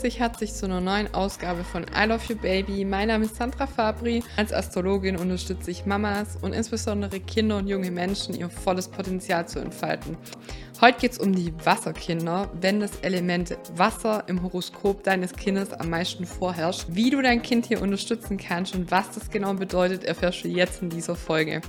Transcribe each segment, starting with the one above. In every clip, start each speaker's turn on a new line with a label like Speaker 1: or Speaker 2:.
Speaker 1: begrüße dich herzlich zu einer neuen Ausgabe von I Love You Baby. Mein Name ist Sandra Fabri. Als Astrologin unterstütze ich Mamas und insbesondere Kinder und junge Menschen, ihr volles Potenzial zu entfalten. Heute geht es um die Wasserkinder, wenn das Element Wasser im Horoskop deines Kindes am meisten vorherrscht. Wie du dein Kind hier unterstützen kannst und was das genau bedeutet, erfährst du jetzt in dieser Folge.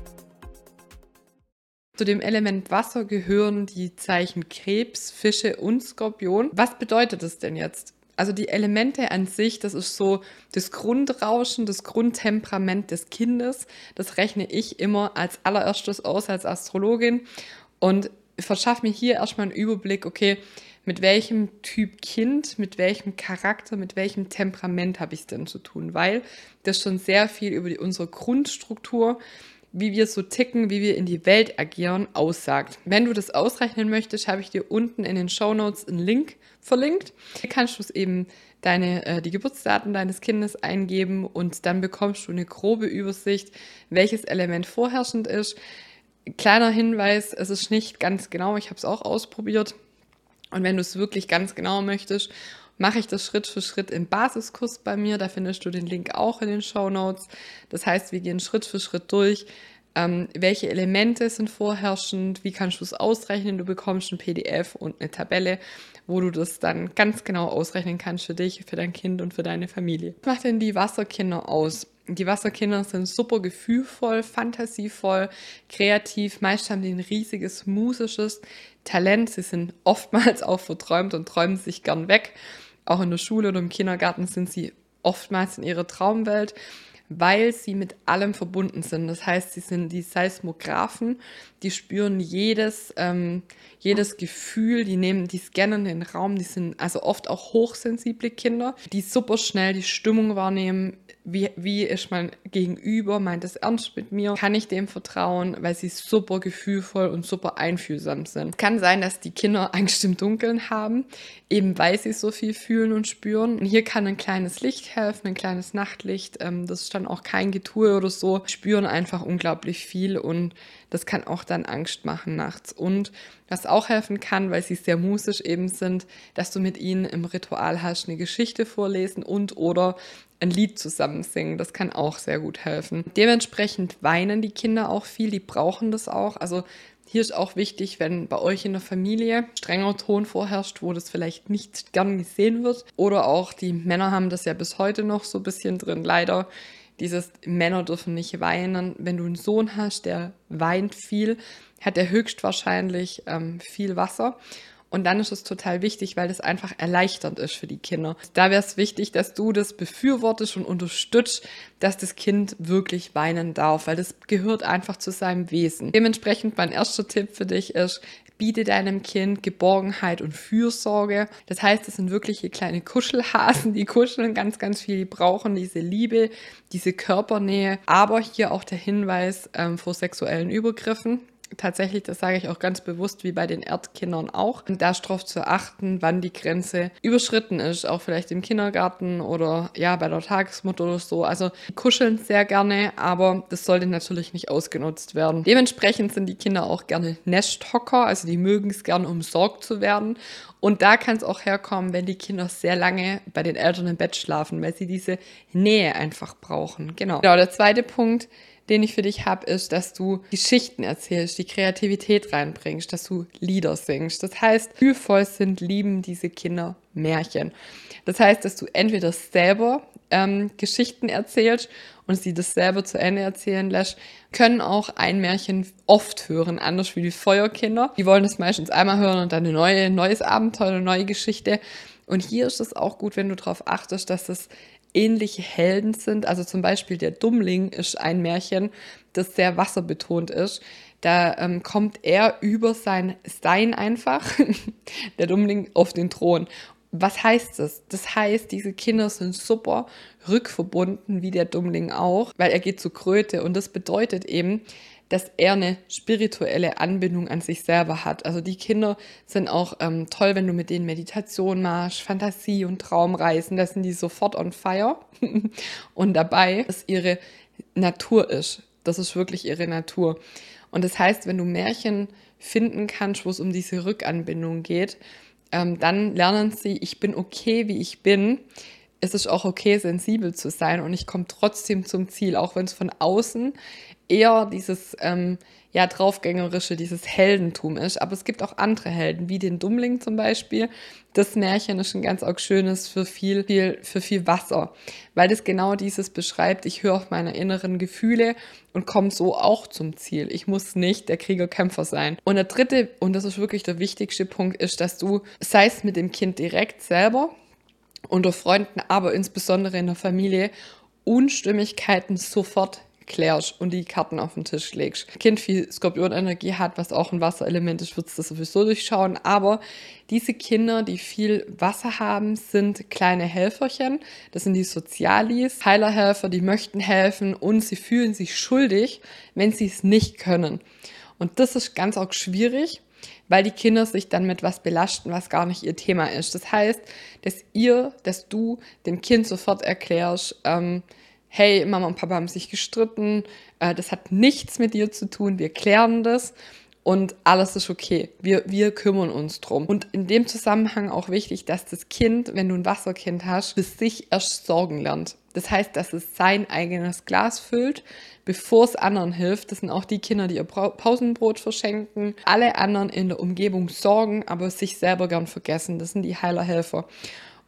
Speaker 1: Zu dem Element Wasser gehören die Zeichen Krebs, Fische und Skorpion. Was bedeutet das denn jetzt? Also die Elemente an sich, das ist so das Grundrauschen, das Grundtemperament des Kindes. Das rechne ich immer als allererstes aus als Astrologin und verschaffe mir hier erstmal einen Überblick, okay, mit welchem Typ Kind, mit welchem Charakter, mit welchem Temperament habe ich es denn zu tun, weil das schon sehr viel über die, unsere Grundstruktur wie wir so ticken, wie wir in die Welt agieren, aussagt. Wenn du das ausrechnen möchtest, habe ich dir unten in den Show Notes einen Link verlinkt. Hier kannst du es eben deine, äh, die Geburtsdaten deines Kindes eingeben und dann bekommst du eine grobe Übersicht, welches Element vorherrschend ist. Kleiner Hinweis, es ist nicht ganz genau, ich habe es auch ausprobiert. Und wenn du es wirklich ganz genau möchtest mache ich das Schritt für Schritt im Basiskurs bei mir. Da findest du den Link auch in den Show Notes. Das heißt, wir gehen Schritt für Schritt durch. Ähm, welche Elemente sind vorherrschend? Wie kannst du es ausrechnen? Du bekommst ein PDF und eine Tabelle, wo du das dann ganz genau ausrechnen kannst für dich, für dein Kind und für deine Familie. Was macht denn die Wasserkinder aus? Die Wasserkinder sind super gefühlvoll, fantasievoll, kreativ. Meist haben die ein riesiges musisches Talent. Sie sind oftmals auch verträumt und träumen sich gern weg. Auch in der Schule oder im Kindergarten sind sie oftmals in ihrer Traumwelt, weil sie mit allem verbunden sind. Das heißt, sie sind die Seismographen, die spüren jedes, ähm, jedes Gefühl, die nehmen, die scannen den Raum, die sind also oft auch hochsensible Kinder, die super schnell die Stimmung wahrnehmen, wie, wie ist mein Gegenüber, meint es ernst mit mir, kann ich dem vertrauen, weil sie super gefühlvoll und super einfühlsam sind. Kann sein, dass die Kinder Angst im Dunkeln haben, eben weil sie so viel fühlen und spüren. Und hier kann ein kleines Licht helfen, ein kleines Nachtlicht, ähm, das ist dann auch kein Getue oder so, spüren einfach unglaublich viel und das kann auch dann Angst machen nachts. Und was auch helfen kann, weil sie sehr musisch eben sind, dass du mit ihnen im Ritual hast, eine Geschichte vorlesen und oder ein Lied zusammen singen. Das kann auch sehr gut helfen. Dementsprechend weinen die Kinder auch viel, die brauchen das auch. Also hier ist auch wichtig, wenn bei euch in der Familie strenger Ton vorherrscht, wo das vielleicht nicht gern gesehen wird. Oder auch die Männer haben das ja bis heute noch so ein bisschen drin, leider dieses Männer dürfen nicht weinen. Wenn du einen Sohn hast, der weint viel, hat er höchstwahrscheinlich ähm, viel Wasser. Und dann ist es total wichtig, weil das einfach erleichternd ist für die Kinder. Da wäre es wichtig, dass du das befürwortest und unterstützt, dass das Kind wirklich weinen darf, weil das gehört einfach zu seinem Wesen. Dementsprechend mein erster Tipp für dich ist, biete deinem Kind Geborgenheit und Fürsorge. Das heißt, es sind wirkliche kleine Kuschelhasen, die kuscheln ganz, ganz viel, die brauchen diese Liebe, diese Körpernähe, aber hier auch der Hinweis ähm, vor sexuellen Übergriffen tatsächlich, das sage ich auch ganz bewusst, wie bei den Erdkindern auch, darauf zu achten, wann die Grenze überschritten ist, auch vielleicht im Kindergarten oder ja, bei der Tagesmutter oder so. Also die kuscheln sehr gerne, aber das sollte natürlich nicht ausgenutzt werden. Dementsprechend sind die Kinder auch gerne Nesthocker, also die mögen es gerne umsorgt zu werden. Und da kann es auch herkommen, wenn die Kinder sehr lange bei den Eltern im Bett schlafen, weil sie diese Nähe einfach brauchen. Genau. Genau, der zweite Punkt den ich für dich habe, ist, dass du Geschichten erzählst, die Kreativität reinbringst, dass du Lieder singst. Das heißt, gefühlvoll sind, lieben diese Kinder Märchen. Das heißt, dass du entweder selber ähm, Geschichten erzählst und sie das selber zu Ende erzählen lässt, können auch ein Märchen oft hören, anders wie die Feuerkinder. Die wollen das meistens einmal hören und dann ein neue, neues Abenteuer, eine neue Geschichte. Und hier ist es auch gut, wenn du darauf achtest, dass das ähnliche Helden sind. Also zum Beispiel der Dummling ist ein Märchen, das sehr wasserbetont ist. Da ähm, kommt er über sein Sein einfach, der Dummling, auf den Thron. Was heißt das? Das heißt, diese Kinder sind super rückverbunden, wie der Dummling auch, weil er geht zu Kröte und das bedeutet eben, dass er eine spirituelle Anbindung an sich selber hat. Also die Kinder sind auch ähm, toll, wenn du mit denen Meditation machst, Fantasie und Traumreisen, da sind die sofort on fire. und dabei, dass ihre Natur ist. Das ist wirklich ihre Natur. Und das heißt, wenn du Märchen finden kannst, wo es um diese Rückanbindung geht, ähm, dann lernen sie, ich bin okay, wie ich bin. Es ist auch okay, sensibel zu sein und ich komme trotzdem zum Ziel, auch wenn es von außen eher dieses ähm, ja, draufgängerische, dieses Heldentum ist. Aber es gibt auch andere Helden, wie den Dummling zum Beispiel. Das Märchen ist ein ganz auch schönes für viel, viel, für viel Wasser, weil das genau dieses beschreibt. Ich höre auf meine inneren Gefühle und komme so auch zum Ziel. Ich muss nicht der Kriegerkämpfer sein. Und der dritte, und das ist wirklich der wichtigste Punkt, ist, dass du, sei es mit dem Kind direkt selber, unter Freunden, aber insbesondere in der Familie, Unstimmigkeiten sofort klärst und die Karten auf den Tisch legst. Kind viel Skorpionenergie hat, was auch ein Wasserelement ist, wird es das sowieso durchschauen. Aber diese Kinder, die viel Wasser haben, sind kleine Helferchen. Das sind die Sozialis, Heilerhelfer, die möchten helfen und sie fühlen sich schuldig, wenn sie es nicht können. Und das ist ganz auch schwierig, weil die Kinder sich dann mit was belasten, was gar nicht ihr Thema ist. Das heißt, dass ihr, dass du dem Kind sofort erklärst, ähm, hey, Mama und Papa haben sich gestritten, äh, das hat nichts mit dir zu tun, wir klären das und alles ist okay. Wir, wir kümmern uns drum. Und in dem Zusammenhang auch wichtig, dass das Kind, wenn du ein Wasserkind hast, für sich erst sorgen lernt. Das heißt, dass es sein eigenes Glas füllt, bevor es anderen hilft. Das sind auch die Kinder, die ihr Pausenbrot verschenken, alle anderen in der Umgebung sorgen, aber sich selber gern vergessen. Das sind die Heilerhelfer.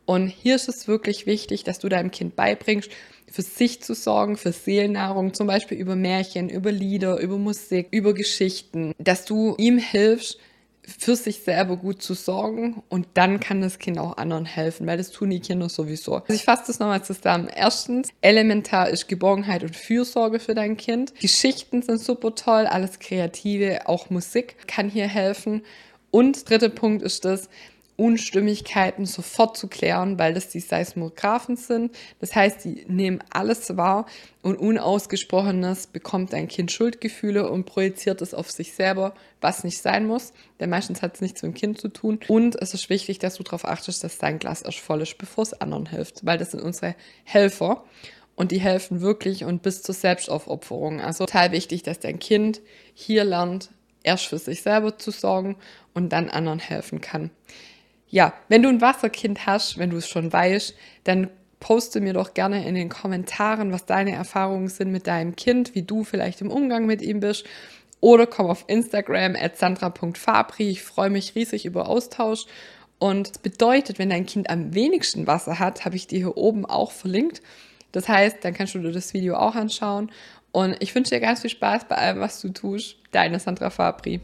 Speaker 1: Und hier ist es wirklich wichtig, dass du deinem Kind beibringst, für sich zu sorgen, für Seelennahrung, zum Beispiel über Märchen, über Lieder, über Musik, über Geschichten, dass du ihm hilfst, für sich selber gut zu sorgen und dann kann das Kind auch anderen helfen, weil das tun die Kinder sowieso. Also ich fasse das nochmal zusammen. Erstens, elementar ist Geborgenheit und Fürsorge für dein Kind. Geschichten sind super toll, alles Kreative, auch Musik kann hier helfen. Und dritter Punkt ist das, Unstimmigkeiten sofort zu klären, weil das die Seismographen sind. Das heißt, die nehmen alles wahr und Unausgesprochenes bekommt ein Kind Schuldgefühle und projiziert es auf sich selber, was nicht sein muss. Denn meistens hat es nichts mit dem Kind zu tun. Und es ist wichtig, dass du darauf achtest, dass dein Glas erst voll ist, bevor es anderen hilft, weil das sind unsere Helfer. Und die helfen wirklich und bis zur Selbstaufopferung. Also total wichtig, dass dein Kind hier lernt, erst für sich selber zu sorgen und dann anderen helfen kann ja, wenn du ein Wasserkind hast, wenn du es schon weißt, dann poste mir doch gerne in den Kommentaren, was deine Erfahrungen sind mit deinem Kind, wie du vielleicht im Umgang mit ihm bist. Oder komm auf Instagram at sandra.fabri. Ich freue mich riesig über Austausch. Und das bedeutet, wenn dein Kind am wenigsten Wasser hat, habe ich dir hier oben auch verlinkt. Das heißt, dann kannst du dir das Video auch anschauen. Und ich wünsche dir ganz viel Spaß bei allem, was du tust. Deine Sandra Fabri.